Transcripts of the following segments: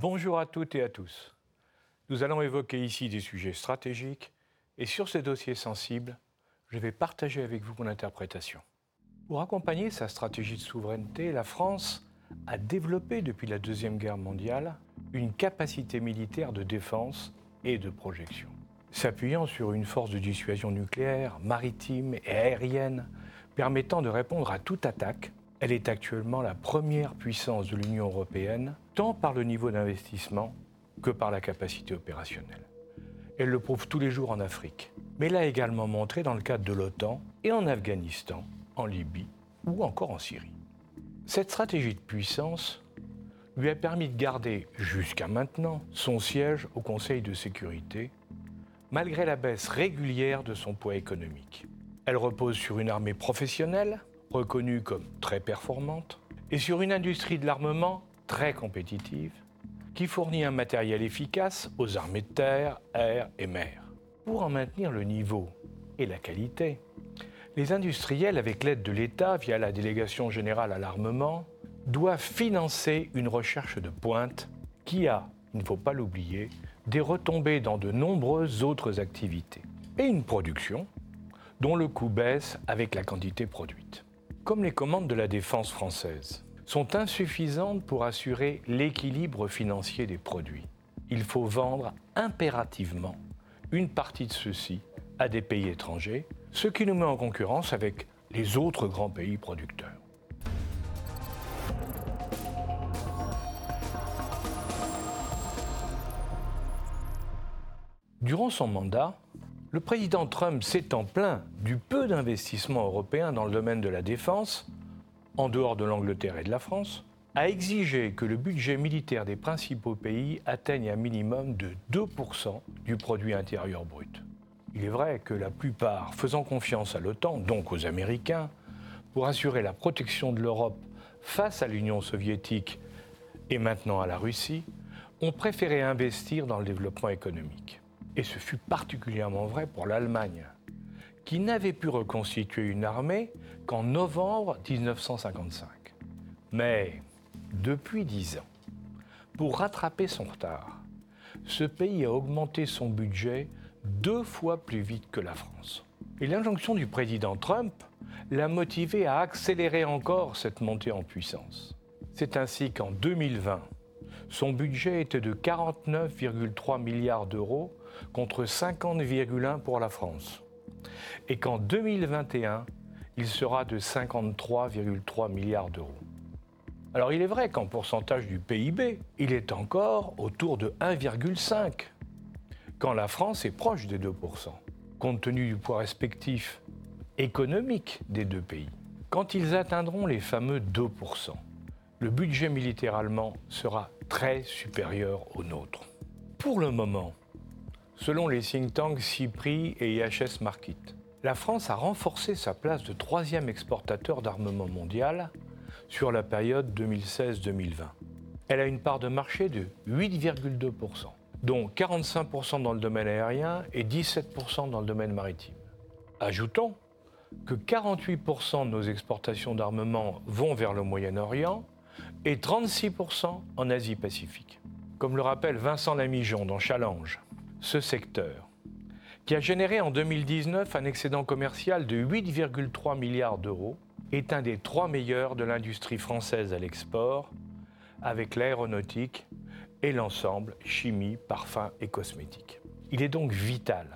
Bonjour à toutes et à tous. Nous allons évoquer ici des sujets stratégiques et sur ces dossiers sensibles, je vais partager avec vous mon interprétation. Pour accompagner sa stratégie de souveraineté, la France a développé depuis la Deuxième Guerre mondiale une capacité militaire de défense et de projection. S'appuyant sur une force de dissuasion nucléaire, maritime et aérienne permettant de répondre à toute attaque, elle est actuellement la première puissance de l'Union européenne, tant par le niveau d'investissement que par la capacité opérationnelle. Elle le prouve tous les jours en Afrique, mais l'a également montré dans le cadre de l'OTAN et en Afghanistan, en Libye ou encore en Syrie. Cette stratégie de puissance lui a permis de garder jusqu'à maintenant son siège au Conseil de sécurité, malgré la baisse régulière de son poids économique. Elle repose sur une armée professionnelle, reconnue comme très performante, et sur une industrie de l'armement très compétitive, qui fournit un matériel efficace aux armées de terre, air et mer. Pour en maintenir le niveau et la qualité, les industriels, avec l'aide de l'État via la délégation générale à l'armement, doivent financer une recherche de pointe qui a, il ne faut pas l'oublier, des retombées dans de nombreuses autres activités. Et une production dont le coût baisse avec la quantité produite. Comme les commandes de la défense française sont insuffisantes pour assurer l'équilibre financier des produits, il faut vendre impérativement une partie de ceux-ci à des pays étrangers, ce qui nous met en concurrence avec les autres grands pays producteurs. Durant son mandat, le président Trump s'étant plaint du peu d'investissement européen dans le domaine de la défense, en dehors de l'Angleterre et de la France, a exigé que le budget militaire des principaux pays atteigne un minimum de 2% du produit intérieur brut. Il est vrai que la plupart, faisant confiance à l'OTAN, donc aux Américains, pour assurer la protection de l'Europe face à l'Union soviétique et maintenant à la Russie, ont préféré investir dans le développement économique. Et ce fut particulièrement vrai pour l'Allemagne, qui n'avait pu reconstituer une armée qu'en novembre 1955. Mais depuis dix ans, pour rattraper son retard, ce pays a augmenté son budget deux fois plus vite que la France. Et l'injonction du président Trump l'a motivé à accélérer encore cette montée en puissance. C'est ainsi qu'en 2020, son budget était de 49,3 milliards d'euros contre 50,1 pour la France. Et qu'en 2021, il sera de 53,3 milliards d'euros. Alors il est vrai qu'en pourcentage du PIB, il est encore autour de 1,5, quand la France est proche des 2%, compte tenu du poids respectif économique des deux pays. Quand ils atteindront les fameux 2%, le budget militaire allemand sera très supérieur au nôtre. Pour le moment, selon les think tanks CIPRI et IHS Markit, la France a renforcé sa place de troisième exportateur d'armement mondial sur la période 2016-2020. Elle a une part de marché de 8,2%, dont 45% dans le domaine aérien et 17% dans le domaine maritime. Ajoutons que 48% de nos exportations d'armement vont vers le Moyen-Orient et 36% en Asie-Pacifique. Comme le rappelle Vincent Lamijon dans Challenge, ce secteur, qui a généré en 2019 un excédent commercial de 8,3 milliards d'euros, est un des trois meilleurs de l'industrie française à l'export, avec l'aéronautique et l'ensemble chimie, parfum et cosmétiques. Il est donc vital,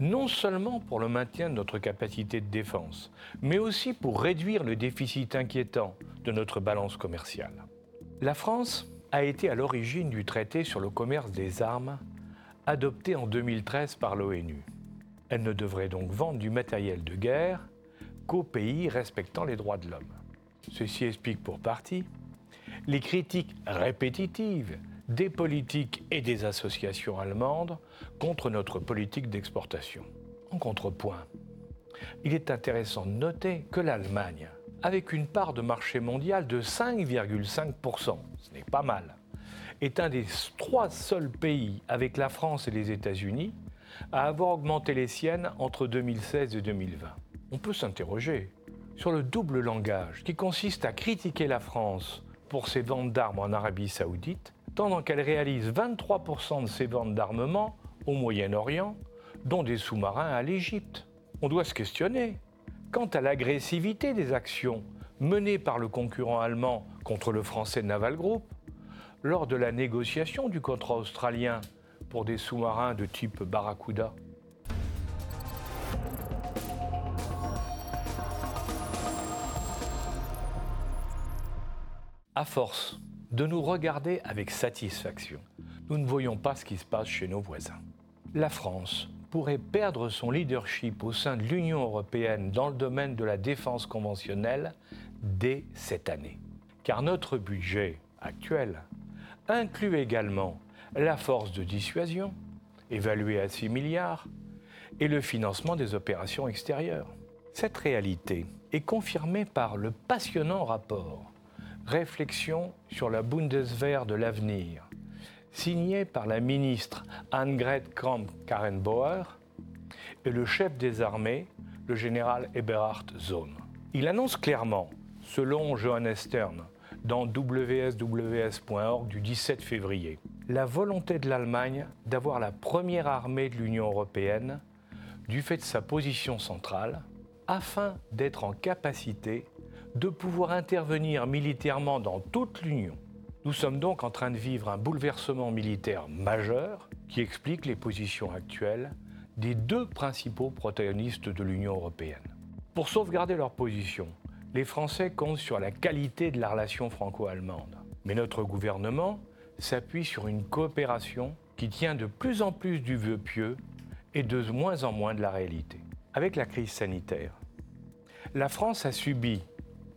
non seulement pour le maintien de notre capacité de défense, mais aussi pour réduire le déficit inquiétant de notre balance commerciale. La France a été à l'origine du traité sur le commerce des armes adopté en 2013 par l'ONU. Elle ne devrait donc vendre du matériel de guerre qu'aux pays respectant les droits de l'homme. Ceci explique pour partie les critiques répétitives des politiques et des associations allemandes contre notre politique d'exportation. En contrepoint, il est intéressant de noter que l'Allemagne, avec une part de marché mondial de 5,5%, ce n'est pas mal, est un des trois seuls pays, avec la France et les États-Unis, à avoir augmenté les siennes entre 2016 et 2020. On peut s'interroger sur le double langage qui consiste à critiquer la France pour ses ventes d'armes en Arabie saoudite, tandis qu'elle réalise 23% de ses ventes d'armement au Moyen-Orient, dont des sous-marins à l'Égypte. On doit se questionner quant à l'agressivité des actions menées par le concurrent allemand contre le français Naval Group lors de la négociation du contrat australien pour des sous-marins de type Barracuda. À force de nous regarder avec satisfaction, nous ne voyons pas ce qui se passe chez nos voisins. La France pourrait perdre son leadership au sein de l'Union européenne dans le domaine de la défense conventionnelle dès cette année. Car notre budget actuel inclut également la force de dissuasion, évaluée à 6 milliards, et le financement des opérations extérieures. Cette réalité est confirmée par le passionnant rapport Réflexion sur la Bundeswehr de l'avenir, signé par la ministre Annegret Kramp-Karrenbauer et le chef des armées, le général Eberhard Zohn. Il annonce clairement, selon Johannes Stern, dans wsws.org du 17 février, la volonté de l'Allemagne d'avoir la première armée de l'Union européenne du fait de sa position centrale, afin d'être en capacité de pouvoir intervenir militairement dans toute l'Union. Nous sommes donc en train de vivre un bouleversement militaire majeur qui explique les positions actuelles des deux principaux protagonistes de l'Union européenne. Pour sauvegarder leur position, les Français comptent sur la qualité de la relation franco-allemande. Mais notre gouvernement s'appuie sur une coopération qui tient de plus en plus du vœu pieux et de moins en moins de la réalité. Avec la crise sanitaire, la France a subi,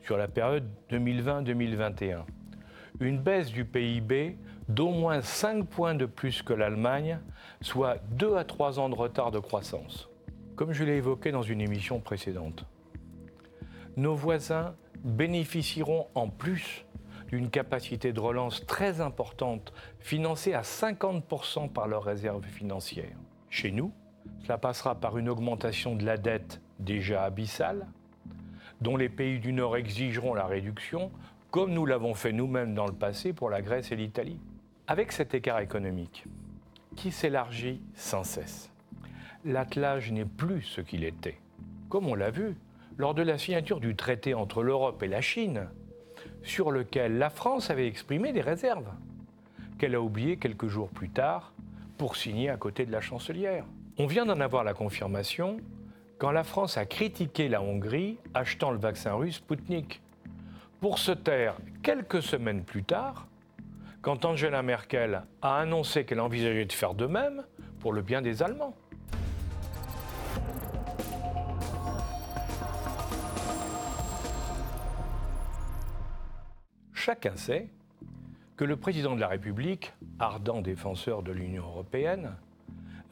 sur la période 2020-2021, une baisse du PIB d'au moins 5 points de plus que l'Allemagne, soit 2 à 3 ans de retard de croissance. Comme je l'ai évoqué dans une émission précédente, nos voisins bénéficieront en plus d'une capacité de relance très importante, financée à 50% par leurs réserves financières. Chez nous, cela passera par une augmentation de la dette déjà abyssale, dont les pays du Nord exigeront la réduction, comme nous l'avons fait nous-mêmes dans le passé pour la Grèce et l'Italie. Avec cet écart économique, qui s'élargit sans cesse, l'attelage n'est plus ce qu'il était. Comme on l'a vu, lors de la signature du traité entre l'Europe et la Chine, sur lequel la France avait exprimé des réserves, qu'elle a oubliées quelques jours plus tard pour signer à côté de la chancelière. On vient d'en avoir la confirmation quand la France a critiqué la Hongrie achetant le vaccin russe Sputnik, pour se taire quelques semaines plus tard, quand Angela Merkel a annoncé qu'elle envisageait de faire de même pour le bien des Allemands. Chacun sait que le président de la République, ardent défenseur de l'Union européenne,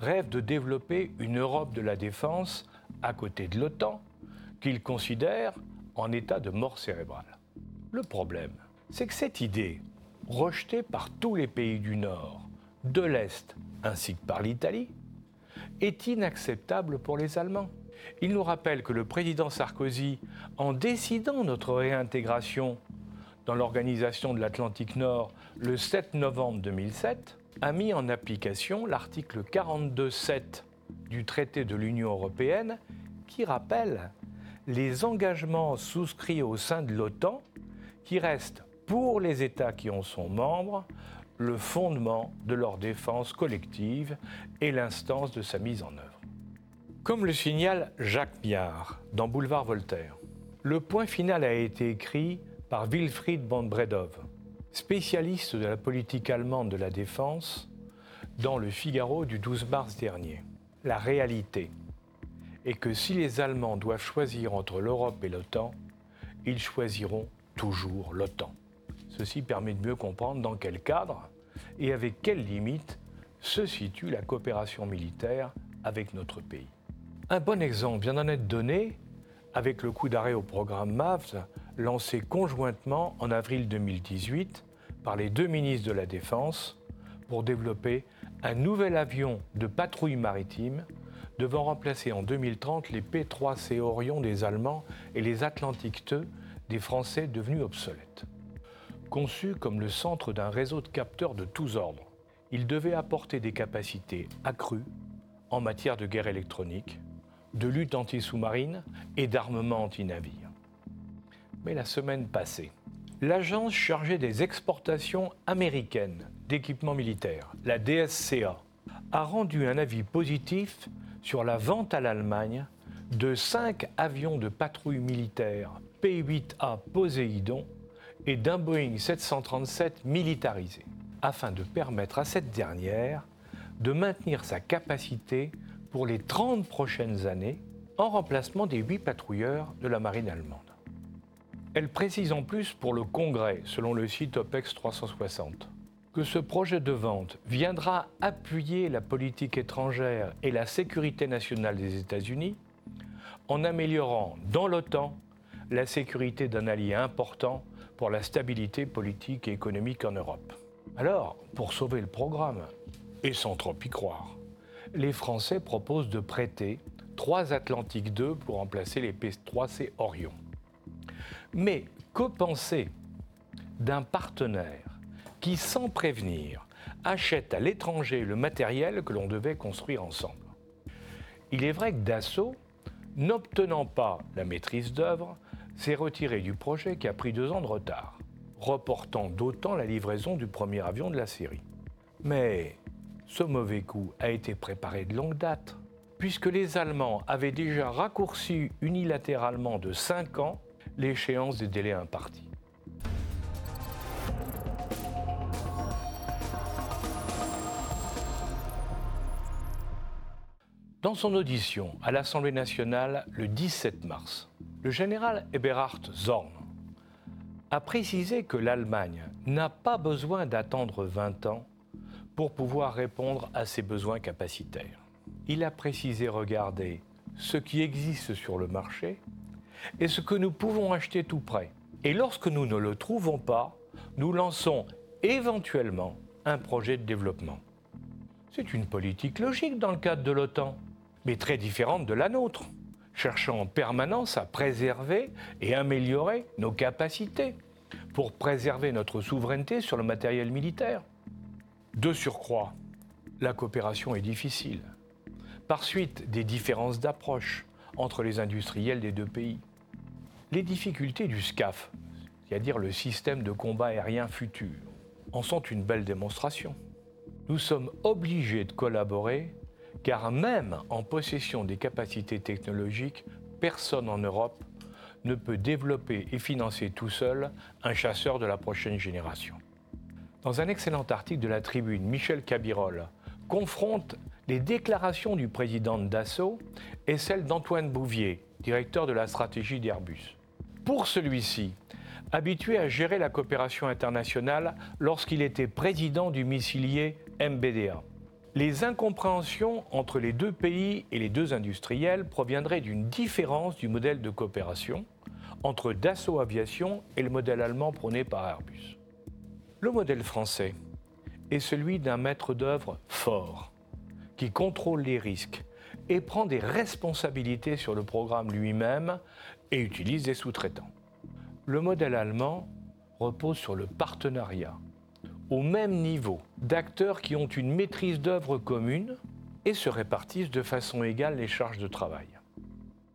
rêve de développer une Europe de la défense à côté de l'OTAN qu'il considère en état de mort cérébrale. Le problème, c'est que cette idée, rejetée par tous les pays du Nord, de l'Est ainsi que par l'Italie, est inacceptable pour les Allemands. Il nous rappelle que le président Sarkozy, en décidant notre réintégration dans l'organisation de l'Atlantique Nord le 7 novembre 2007, a mis en application l'article 42.7 du traité de l'Union européenne qui rappelle les engagements souscrits au sein de l'OTAN qui restent pour les États qui en sont membres le fondement de leur défense collective et l'instance de sa mise en œuvre. Comme le signale Jacques Miard dans Boulevard Voltaire, le point final a été écrit par Wilfried von Bredov, spécialiste de la politique allemande de la défense, dans le Figaro du 12 mars dernier la réalité est que si les Allemands doivent choisir entre l'Europe et l'OTAN, ils choisiront toujours l'OTAN. Ceci permet de mieux comprendre dans quel cadre et avec quelles limites se situe la coopération militaire avec notre pays. Un bon exemple vient d'en être donné avec le coup d'arrêt au programme MAVS lancé conjointement en avril 2018 par les deux ministres de la Défense pour développer un nouvel avion de patrouille maritime devant remplacer en 2030 les P-3C Orion des Allemands et les Atlantique 2 des Français devenus obsolètes. Conçu comme le centre d'un réseau de capteurs de tous ordres, il devait apporter des capacités accrues en matière de guerre électronique, de lutte anti-sous-marine et d'armement anti-navire. La semaine passée, l'agence chargée des exportations américaines d'équipements militaires, la DSCA, a rendu un avis positif sur la vente à l'Allemagne de cinq avions de patrouille militaire P-8A Poséidon et d'un Boeing 737 militarisé, afin de permettre à cette dernière de maintenir sa capacité pour les 30 prochaines années en remplacement des 8 patrouilleurs de la marine allemande. Elle précise en plus pour le Congrès, selon le site OPEX 360, que ce projet de vente viendra appuyer la politique étrangère et la sécurité nationale des États-Unis en améliorant dans l'OTAN la sécurité d'un allié important pour la stabilité politique et économique en Europe. Alors, pour sauver le programme, et sans trop y croire, les Français proposent de prêter trois Atlantique 2 pour remplacer les P3C Orion. Mais que penser d'un partenaire qui, sans prévenir, achète à l'étranger le matériel que l'on devait construire ensemble? Il est vrai que Dassault, n'obtenant pas la maîtrise d'œuvre, s'est retiré du projet qui a pris deux ans de retard, reportant d'autant la livraison du premier avion de la série. Mais ce mauvais coup a été préparé de longue date, puisque les Allemands avaient déjà raccourci unilatéralement de 5 ans l'échéance des délais impartis. Dans son audition à l'Assemblée nationale le 17 mars, le général Eberhard Zorn a précisé que l'Allemagne n'a pas besoin d'attendre 20 ans pour pouvoir répondre à ses besoins capacitaires. Il a précisé regarder ce qui existe sur le marché et ce que nous pouvons acheter tout près. Et lorsque nous ne le trouvons pas, nous lançons éventuellement un projet de développement. C'est une politique logique dans le cadre de l'OTAN, mais très différente de la nôtre cherchant en permanence à préserver et améliorer nos capacités pour préserver notre souveraineté sur le matériel militaire. De surcroît, la coopération est difficile, par suite des différences d'approche entre les industriels des deux pays. Les difficultés du SCAF, c'est-à-dire le système de combat aérien futur, en sont une belle démonstration. Nous sommes obligés de collaborer car même en possession des capacités technologiques, personne en Europe ne peut développer et financer tout seul un chasseur de la prochaine génération. Dans un excellent article de la Tribune, Michel Cabirol confronte les déclarations du président de Dassault et celles d'Antoine Bouvier, directeur de la stratégie d'Airbus. Pour celui-ci, habitué à gérer la coopération internationale lorsqu'il était président du missilier MBDA, les incompréhensions entre les deux pays et les deux industriels proviendraient d'une différence du modèle de coopération entre Dassault Aviation et le modèle allemand prôné par Airbus. Le modèle français est celui d'un maître d'œuvre fort, qui contrôle les risques et prend des responsabilités sur le programme lui-même et utilise des sous-traitants. Le modèle allemand repose sur le partenariat au même niveau d'acteurs qui ont une maîtrise d'œuvre commune et se répartissent de façon égale les charges de travail.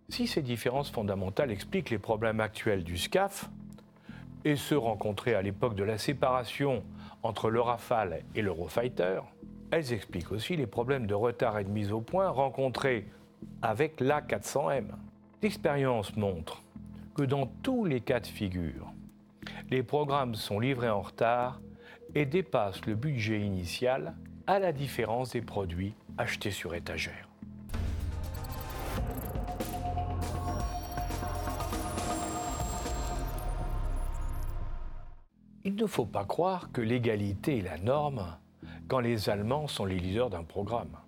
Si ces différences fondamentales expliquent les problèmes actuels du SCAF, et ceux rencontrés à l'époque de la séparation entre le Rafale et l'Eurofighter, elles expliquent aussi les problèmes de retard et de mise au point rencontrés avec l'A400M. L'expérience montre que dans tous les cas de figure, les programmes sont livrés en retard et dépasse le budget initial à la différence des produits achetés sur étagère. Il ne faut pas croire que l'égalité est la norme quand les Allemands sont les leaders d'un programme.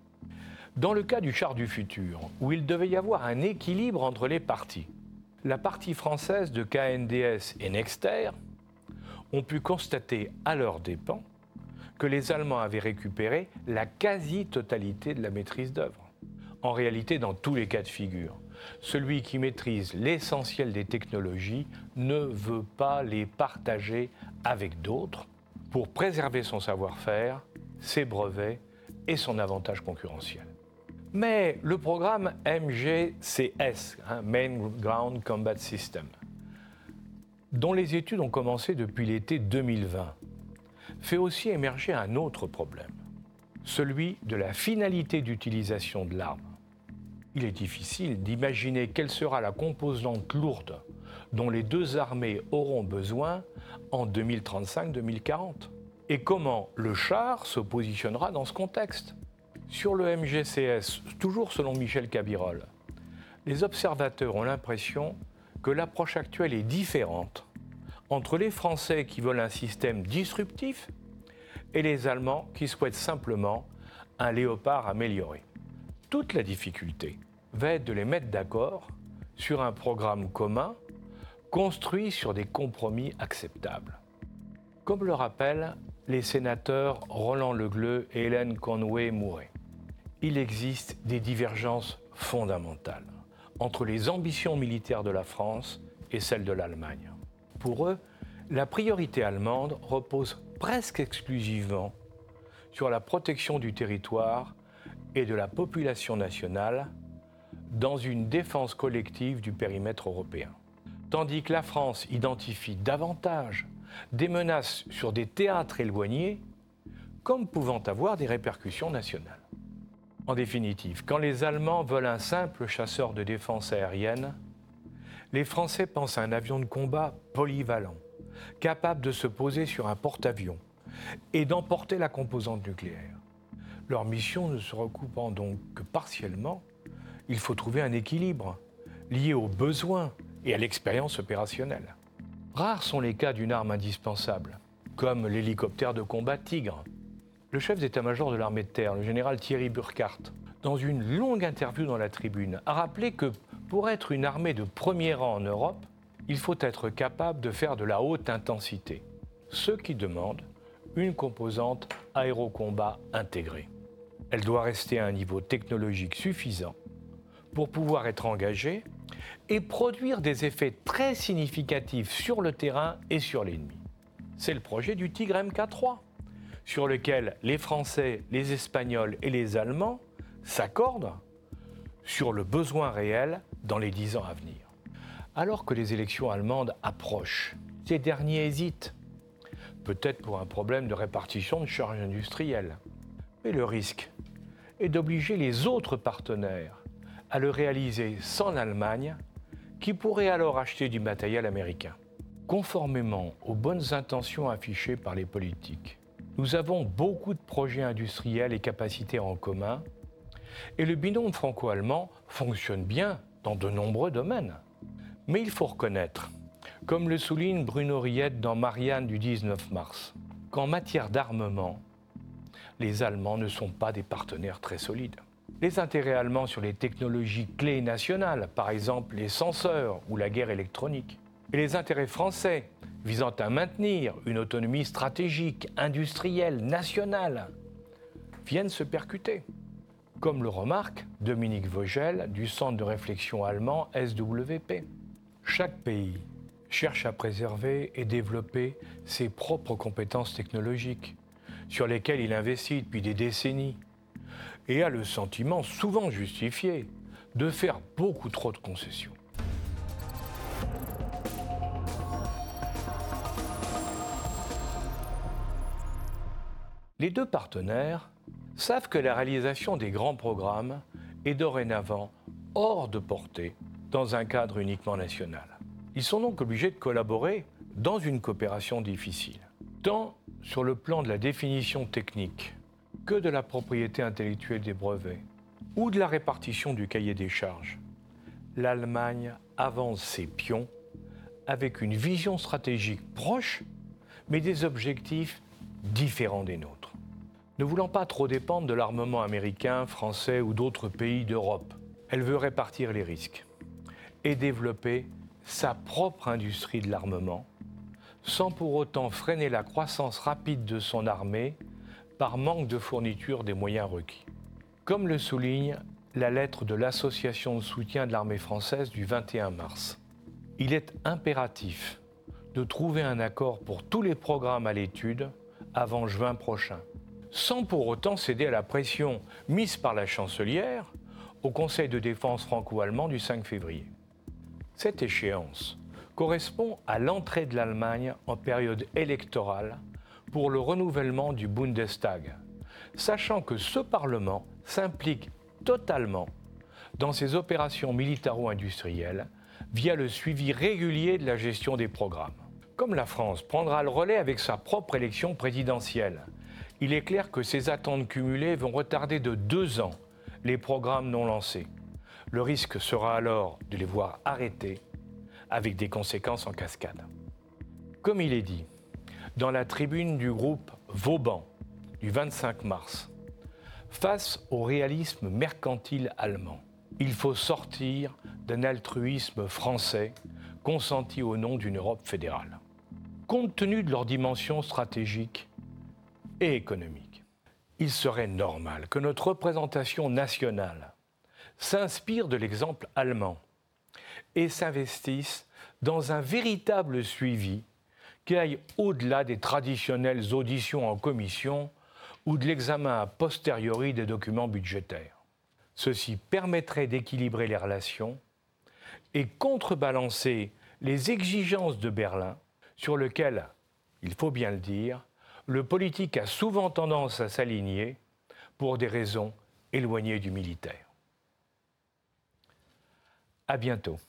Dans le cas du char du futur, où il devait y avoir un équilibre entre les parties, la partie française de KNDS et Nexter ont pu constater à leurs dépens que les Allemands avaient récupéré la quasi-totalité de la maîtrise d'œuvre. En réalité, dans tous les cas de figure, celui qui maîtrise l'essentiel des technologies ne veut pas les partager avec d'autres, pour préserver son savoir-faire, ses brevets et son avantage concurrentiel. Mais le programme MGCS, hein, Main Ground Combat System, dont les études ont commencé depuis l'été 2020, fait aussi émerger un autre problème, celui de la finalité d'utilisation de l'arme. Il est difficile d'imaginer quelle sera la composante lourde dont les deux armées auront besoin en 2035-2040 et comment le char se positionnera dans ce contexte. Sur le MGCS, toujours selon Michel Cabirol, les observateurs ont l'impression que l'approche actuelle est différente entre les Français qui veulent un système disruptif et les Allemands qui souhaitent simplement un léopard amélioré. Toute la difficulté va être de les mettre d'accord sur un programme commun construit sur des compromis acceptables. Comme le rappellent les sénateurs Roland Legleux et Hélène Conway-Mouret, il existe des divergences fondamentales entre les ambitions militaires de la France et celles de l'Allemagne. Pour eux, la priorité allemande repose presque exclusivement sur la protection du territoire et de la population nationale dans une défense collective du périmètre européen. Tandis que la France identifie davantage des menaces sur des théâtres éloignés comme pouvant avoir des répercussions nationales. En définitive, quand les Allemands veulent un simple chasseur de défense aérienne, les Français pensent à un avion de combat polyvalent, capable de se poser sur un porte-avions et d'emporter la composante nucléaire. Leur mission ne se recoupant donc que partiellement, il faut trouver un équilibre lié aux besoins et à l'expérience opérationnelle. Rares sont les cas d'une arme indispensable, comme l'hélicoptère de combat Tigre. Le chef d'état-major de l'armée de terre, le général Thierry Burkhardt, dans une longue interview dans la tribune, a rappelé que pour être une armée de premier rang en Europe, il faut être capable de faire de la haute intensité, ce qui demande une composante aérocombat intégrée. Elle doit rester à un niveau technologique suffisant pour pouvoir être engagée et produire des effets très significatifs sur le terrain et sur l'ennemi. C'est le projet du Tigre MK3, sur lequel les Français, les Espagnols et les Allemands s'accordent sur le besoin réel dans les dix ans à venir. Alors que les élections allemandes approchent, ces derniers hésitent, peut-être pour un problème de répartition de charges industrielles. Mais le risque est d'obliger les autres partenaires à le réaliser sans l'Allemagne, qui pourrait alors acheter du matériel américain. Conformément aux bonnes intentions affichées par les politiques, nous avons beaucoup de projets industriels et capacités en commun, et le binôme franco-allemand fonctionne bien dans de nombreux domaines. Mais il faut reconnaître, comme le souligne Bruno Riette dans Marianne du 19 mars, qu'en matière d'armement, les Allemands ne sont pas des partenaires très solides. Les intérêts allemands sur les technologies clés nationales, par exemple les senseurs ou la guerre électronique, et les intérêts français visant à maintenir une autonomie stratégique, industrielle, nationale, viennent se percuter. Comme le remarque Dominique Vogel du Centre de réflexion allemand SWP. Chaque pays cherche à préserver et développer ses propres compétences technologiques, sur lesquelles il investit depuis des décennies, et a le sentiment, souvent justifié, de faire beaucoup trop de concessions. Les deux partenaires savent que la réalisation des grands programmes est dorénavant hors de portée dans un cadre uniquement national. Ils sont donc obligés de collaborer dans une coopération difficile, tant sur le plan de la définition technique que de la propriété intellectuelle des brevets ou de la répartition du cahier des charges. L'Allemagne avance ses pions avec une vision stratégique proche, mais des objectifs différents des nôtres. Ne voulant pas trop dépendre de l'armement américain, français ou d'autres pays d'Europe, elle veut répartir les risques et développer sa propre industrie de l'armement, sans pour autant freiner la croissance rapide de son armée par manque de fourniture des moyens requis. Comme le souligne la lettre de l'Association de soutien de l'armée française du 21 mars, il est impératif de trouver un accord pour tous les programmes à l'étude avant juin prochain, sans pour autant céder à la pression mise par la chancelière au Conseil de défense franco-allemand du 5 février. Cette échéance correspond à l'entrée de l'Allemagne en période électorale pour le renouvellement du Bundestag, sachant que ce Parlement s'implique totalement dans ses opérations militaro-industrielles via le suivi régulier de la gestion des programmes. Comme la France prendra le relais avec sa propre élection présidentielle, il est clair que ces attentes cumulées vont retarder de deux ans les programmes non lancés. Le risque sera alors de les voir arrêtés avec des conséquences en cascade. Comme il est dit, dans la tribune du groupe Vauban du 25 mars, face au réalisme mercantile allemand, il faut sortir d'un altruisme français consenti au nom d'une Europe fédérale. Compte tenu de leur dimension stratégique et économique, il serait normal que notre représentation nationale s'inspire de l'exemple allemand et s'investisse dans un véritable suivi qui aille au-delà des traditionnelles auditions en commission ou de l'examen a posteriori des documents budgétaires. Ceci permettrait d'équilibrer les relations et contrebalancer les exigences de Berlin sur lesquelles, il faut bien le dire, le politique a souvent tendance à s'aligner pour des raisons éloignées du militaire. À bientôt.